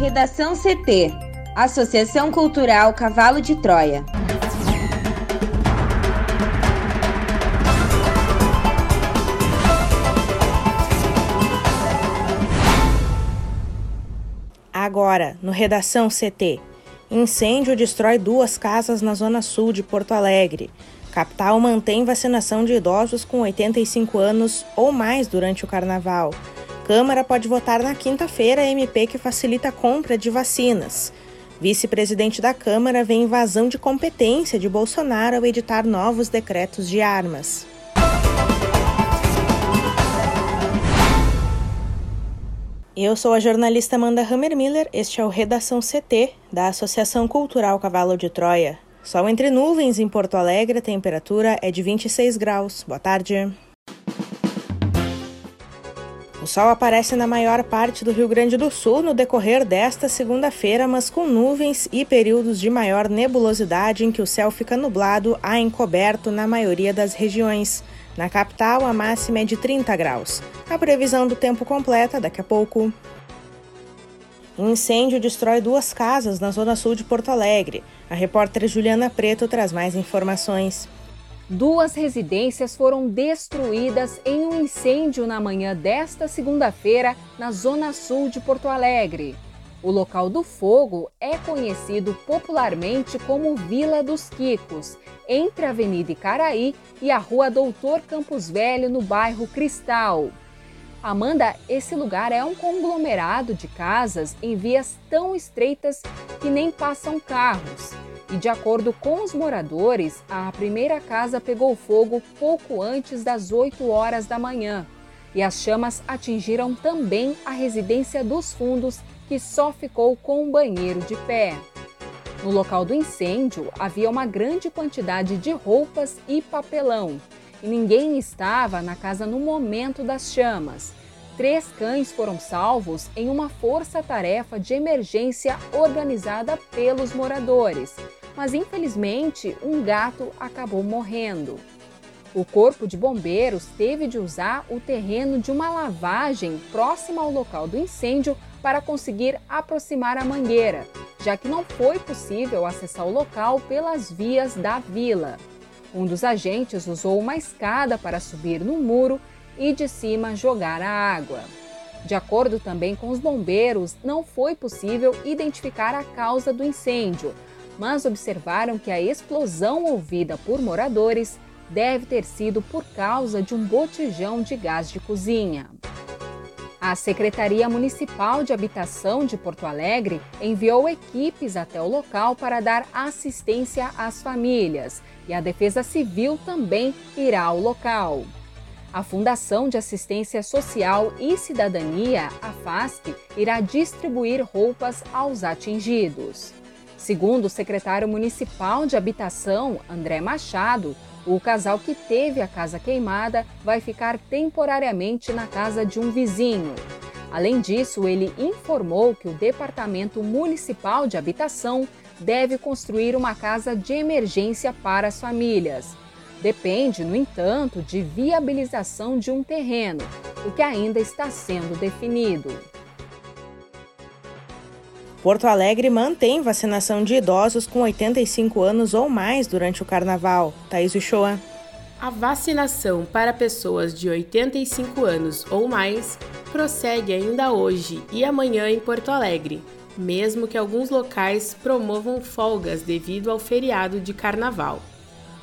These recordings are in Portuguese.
Redação CT Associação Cultural Cavalo de Troia. Agora, no Redação CT. Incêndio destrói duas casas na zona sul de Porto Alegre. Capital mantém vacinação de idosos com 85 anos ou mais durante o carnaval. Câmara pode votar na quinta-feira MP que facilita a compra de vacinas. Vice-presidente da Câmara vê invasão de competência de Bolsonaro ao editar novos decretos de armas. Eu sou a jornalista Amanda Hammermiller, este é o Redação CT, da Associação Cultural Cavalo de Troia. Sol entre nuvens em Porto Alegre, a temperatura é de 26 graus. Boa tarde. Sol aparece na maior parte do Rio Grande do Sul no decorrer desta segunda-feira, mas com nuvens e períodos de maior nebulosidade em que o céu fica nublado a encoberto na maioria das regiões. Na capital, a máxima é de 30 graus. A previsão do tempo completa daqui a pouco. Um incêndio destrói duas casas na zona sul de Porto Alegre. A repórter Juliana Preto traz mais informações. Duas residências foram destruídas em um incêndio na manhã desta segunda-feira na zona sul de Porto Alegre. O local do fogo é conhecido popularmente como Vila dos Quicos, entre a Avenida Icaraí e a Rua Doutor Campos Velho, no bairro Cristal. Amanda, esse lugar é um conglomerado de casas em vias tão estreitas que nem passam carros. E de acordo com os moradores, a primeira casa pegou fogo pouco antes das 8 horas da manhã. E as chamas atingiram também a residência dos fundos que só ficou com um banheiro de pé. No local do incêndio havia uma grande quantidade de roupas e papelão, e ninguém estava na casa no momento das chamas. Três cães foram salvos em uma força-tarefa de emergência organizada pelos moradores, mas infelizmente um gato acabou morrendo. O Corpo de Bombeiros teve de usar o terreno de uma lavagem próxima ao local do incêndio para conseguir aproximar a mangueira, já que não foi possível acessar o local pelas vias da vila. Um dos agentes usou uma escada para subir no muro e de cima jogar a água. De acordo também com os bombeiros, não foi possível identificar a causa do incêndio, mas observaram que a explosão ouvida por moradores deve ter sido por causa de um botijão de gás de cozinha. A Secretaria Municipal de Habitação de Porto Alegre enviou equipes até o local para dar assistência às famílias e a Defesa Civil também irá ao local. A Fundação de Assistência Social e Cidadania, a FASC, irá distribuir roupas aos atingidos. Segundo o secretário municipal de Habitação, André Machado, o casal que teve a casa queimada vai ficar temporariamente na casa de um vizinho. Além disso, ele informou que o Departamento Municipal de Habitação deve construir uma casa de emergência para as famílias. Depende, no entanto, de viabilização de um terreno, o que ainda está sendo definido. Porto Alegre mantém vacinação de idosos com 85 anos ou mais durante o carnaval. Thaís Uchoa. A vacinação para pessoas de 85 anos ou mais prossegue ainda hoje e amanhã em Porto Alegre, mesmo que alguns locais promovam folgas devido ao feriado de carnaval.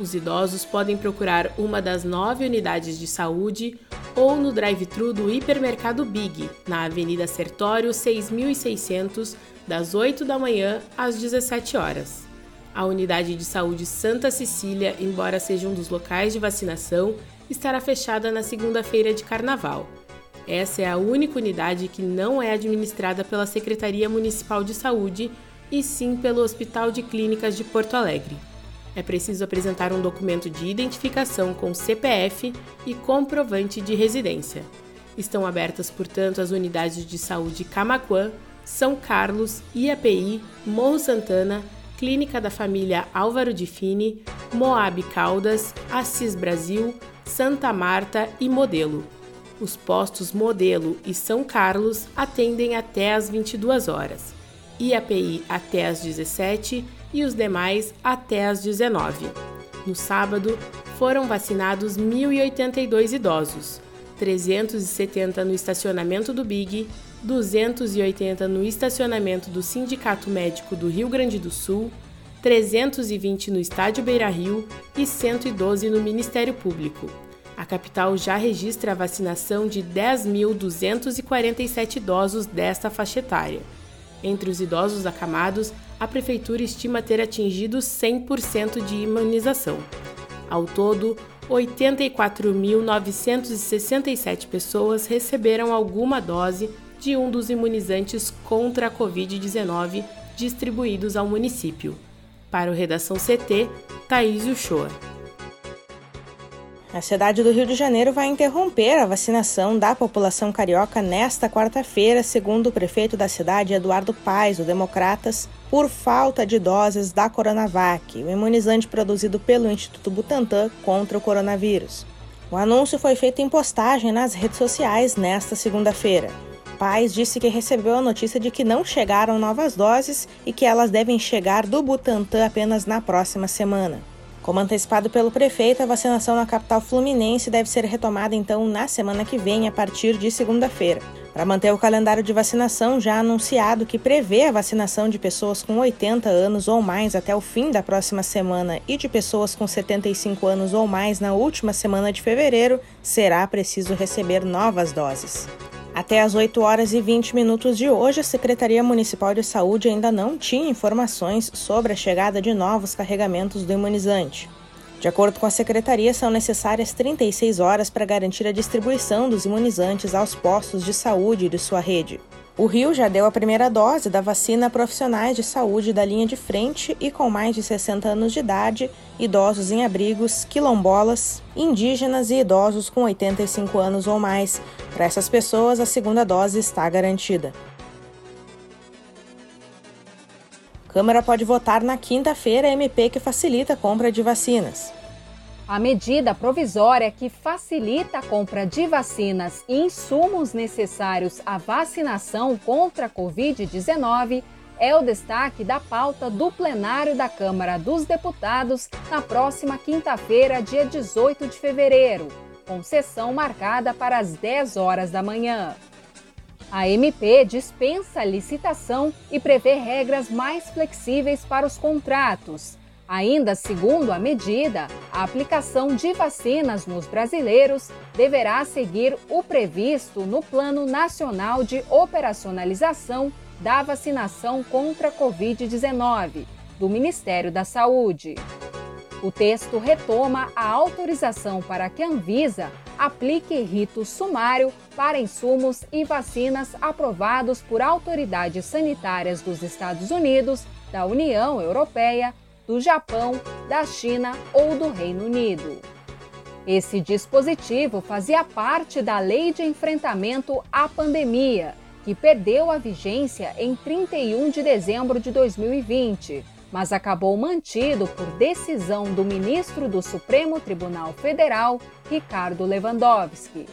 Os idosos podem procurar uma das nove unidades de saúde ou no drive-thru do hipermercado Big, na Avenida Sertório 6600, das 8 da manhã às 17 horas. A unidade de saúde Santa Cecília, embora seja um dos locais de vacinação, estará fechada na segunda-feira de carnaval. Essa é a única unidade que não é administrada pela Secretaria Municipal de Saúde e sim pelo Hospital de Clínicas de Porto Alegre. É preciso apresentar um documento de identificação com CPF e comprovante de residência. Estão abertas, portanto, as unidades de saúde Camaquã, São Carlos, IAPI, Morro Santana, Clínica da Família Álvaro de Fini, Moab Caldas, Assis Brasil, Santa Marta e Modelo. Os postos Modelo e São Carlos atendem até às 22 horas. e API até às 17 e os demais até às 19. No sábado, foram vacinados 1.082 idosos, 370 no estacionamento do Big, 280 no estacionamento do Sindicato Médico do Rio Grande do Sul, 320 no Estádio Beira Rio e 112 no Ministério Público. A capital já registra a vacinação de 10.247 idosos desta faixa etária. Entre os idosos acamados, a Prefeitura estima ter atingido 100% de imunização. Ao todo, 84.967 pessoas receberam alguma dose de um dos imunizantes contra a Covid-19 distribuídos ao município. Para o Redação CT, Thaís Uchoa. A cidade do Rio de Janeiro vai interromper a vacinação da população carioca nesta quarta-feira, segundo o prefeito da cidade, Eduardo Paes, do Democratas, por falta de doses da Coronavac, o imunizante produzido pelo Instituto Butantan contra o coronavírus. O anúncio foi feito em postagem nas redes sociais nesta segunda-feira. Paes disse que recebeu a notícia de que não chegaram novas doses e que elas devem chegar do Butantan apenas na próxima semana. Como antecipado pelo prefeito, a vacinação na capital fluminense deve ser retomada então na semana que vem, a partir de segunda-feira. Para manter o calendário de vacinação já anunciado, que prevê a vacinação de pessoas com 80 anos ou mais até o fim da próxima semana e de pessoas com 75 anos ou mais na última semana de fevereiro, será preciso receber novas doses. Até às 8 horas e 20 minutos de hoje, a Secretaria Municipal de Saúde ainda não tinha informações sobre a chegada de novos carregamentos do imunizante. De acordo com a secretaria, são necessárias 36 horas para garantir a distribuição dos imunizantes aos postos de saúde de sua rede. O Rio já deu a primeira dose da vacina a profissionais de saúde da linha de frente e com mais de 60 anos de idade, idosos em abrigos, quilombolas, indígenas e idosos com 85 anos ou mais. Para essas pessoas, a segunda dose está garantida. Câmara pode votar na quinta-feira MP que facilita a compra de vacinas. A medida provisória que facilita a compra de vacinas e insumos necessários à vacinação contra a Covid-19 é o destaque da pauta do plenário da Câmara dos Deputados na próxima quinta-feira, dia 18 de fevereiro, com sessão marcada para as 10 horas da manhã. A MP dispensa a licitação e prevê regras mais flexíveis para os contratos Ainda segundo a medida, a aplicação de vacinas nos brasileiros deverá seguir o previsto no Plano Nacional de Operacionalização da Vacinação contra a Covid-19 do Ministério da Saúde. O texto retoma a autorização para que a Anvisa aplique rito sumário para insumos e vacinas aprovados por autoridades sanitárias dos Estados Unidos, da União Europeia do Japão, da China ou do Reino Unido. Esse dispositivo fazia parte da Lei de Enfrentamento à Pandemia, que perdeu a vigência em 31 de dezembro de 2020, mas acabou mantido por decisão do ministro do Supremo Tribunal Federal, Ricardo Lewandowski.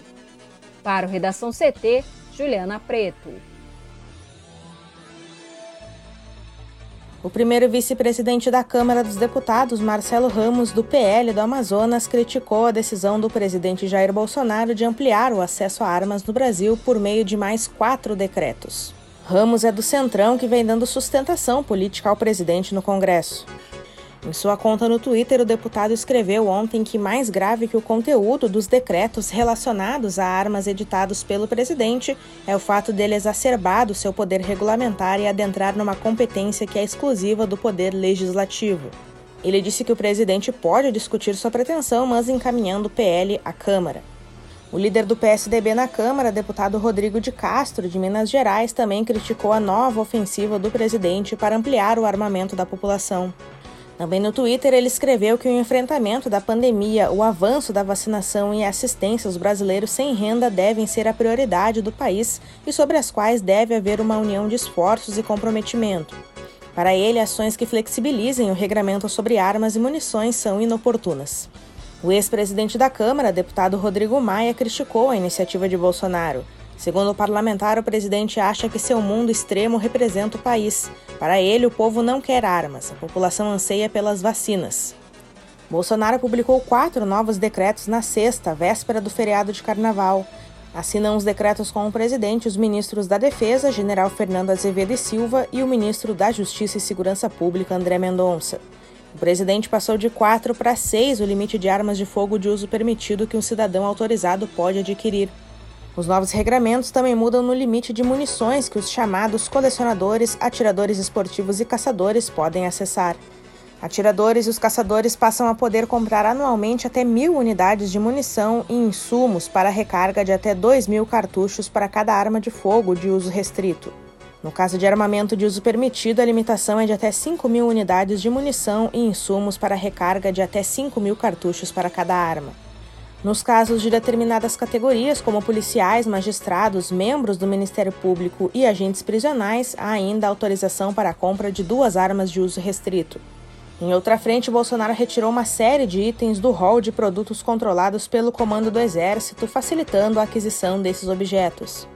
Para o Redação CT, Juliana Preto. O primeiro vice-presidente da Câmara dos Deputados, Marcelo Ramos, do PL do Amazonas, criticou a decisão do presidente Jair Bolsonaro de ampliar o acesso a armas no Brasil por meio de mais quatro decretos. Ramos é do Centrão que vem dando sustentação política ao presidente no Congresso. Em sua conta no Twitter, o deputado escreveu ontem que mais grave que o conteúdo dos decretos relacionados a armas editados pelo presidente é o fato dele exacerbado seu poder regulamentar e adentrar numa competência que é exclusiva do poder legislativo. Ele disse que o presidente pode discutir sua pretensão, mas encaminhando o PL à Câmara. O líder do PSDB na Câmara, deputado Rodrigo de Castro, de Minas Gerais, também criticou a nova ofensiva do presidente para ampliar o armamento da população. Também no Twitter, ele escreveu que o enfrentamento da pandemia, o avanço da vacinação e a assistência aos brasileiros sem renda devem ser a prioridade do país e sobre as quais deve haver uma união de esforços e comprometimento. Para ele, ações que flexibilizem o regramento sobre armas e munições são inoportunas. O ex-presidente da Câmara, deputado Rodrigo Maia, criticou a iniciativa de Bolsonaro. Segundo o parlamentar, o presidente acha que seu mundo extremo representa o país. Para ele, o povo não quer armas, a população anseia pelas vacinas. Bolsonaro publicou quatro novos decretos na sexta, véspera do feriado de carnaval. Assinam os decretos com o presidente os ministros da Defesa, general Fernando Azevedo e Silva, e o ministro da Justiça e Segurança Pública, André Mendonça. O presidente passou de quatro para seis o limite de armas de fogo de uso permitido que um cidadão autorizado pode adquirir. Os novos regramentos também mudam no limite de munições que os chamados colecionadores, atiradores esportivos e caçadores podem acessar. Atiradores e os caçadores passam a poder comprar anualmente até mil unidades de munição e insumos para recarga de até 2 mil cartuchos para cada arma de fogo de uso restrito. No caso de armamento de uso permitido, a limitação é de até 5 mil unidades de munição e insumos para recarga de até 5 mil cartuchos para cada arma. Nos casos de determinadas categorias, como policiais, magistrados, membros do Ministério Público e agentes prisionais, há ainda autorização para a compra de duas armas de uso restrito. Em outra frente, Bolsonaro retirou uma série de itens do rol de produtos controlados pelo Comando do Exército, facilitando a aquisição desses objetos.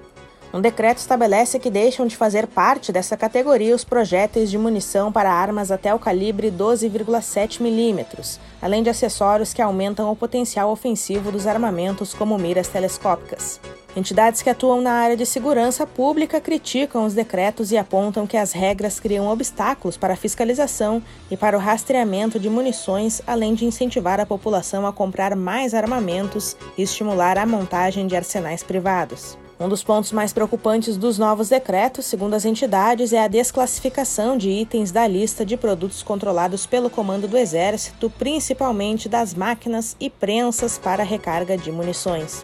Um decreto estabelece que deixam de fazer parte dessa categoria os projéteis de munição para armas até o calibre 12,7 milímetros, além de acessórios que aumentam o potencial ofensivo dos armamentos, como miras telescópicas. Entidades que atuam na área de segurança pública criticam os decretos e apontam que as regras criam obstáculos para a fiscalização e para o rastreamento de munições, além de incentivar a população a comprar mais armamentos e estimular a montagem de arsenais privados. Um dos pontos mais preocupantes dos novos decretos, segundo as entidades, é a desclassificação de itens da lista de produtos controlados pelo Comando do Exército, principalmente das máquinas e prensas para recarga de munições.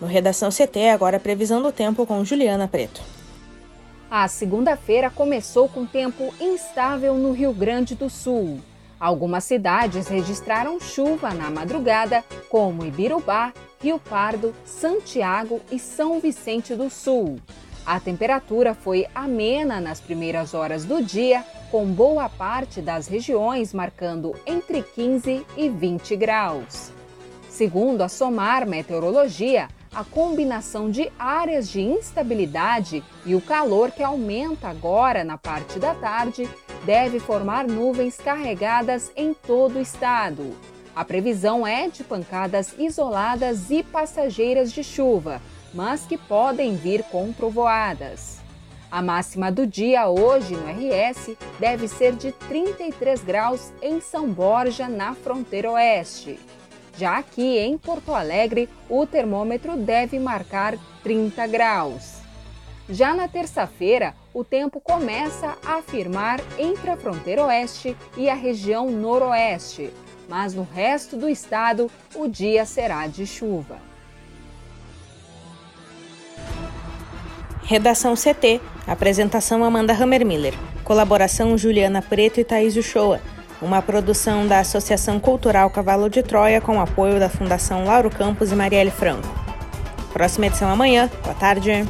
No Redação CT, agora previsão do tempo com Juliana Preto. A segunda-feira começou com tempo instável no Rio Grande do Sul. Algumas cidades registraram chuva na madrugada, como Ibirubá, Rio Pardo, Santiago e São Vicente do Sul. A temperatura foi amena nas primeiras horas do dia, com boa parte das regiões marcando entre 15 e 20 graus. Segundo a SOMAR Meteorologia, a combinação de áreas de instabilidade e o calor que aumenta agora na parte da tarde deve formar nuvens carregadas em todo o estado. A previsão é de pancadas isoladas e passageiras de chuva, mas que podem vir com trovoadas. A máxima do dia hoje no RS deve ser de 33 graus em São Borja, na fronteira oeste. Já aqui em Porto Alegre, o termômetro deve marcar 30 graus. Já na terça-feira, o tempo começa a firmar entre a fronteira oeste e a região noroeste mas no resto do estado o dia será de chuva. Redação CT. Apresentação Amanda Hammermiller. Colaboração Juliana Preto e Thaís Uchoa. Uma produção da Associação Cultural Cavalo de Troia com apoio da Fundação Lauro Campos e Marielle Franco. Próxima edição amanhã. Boa tarde.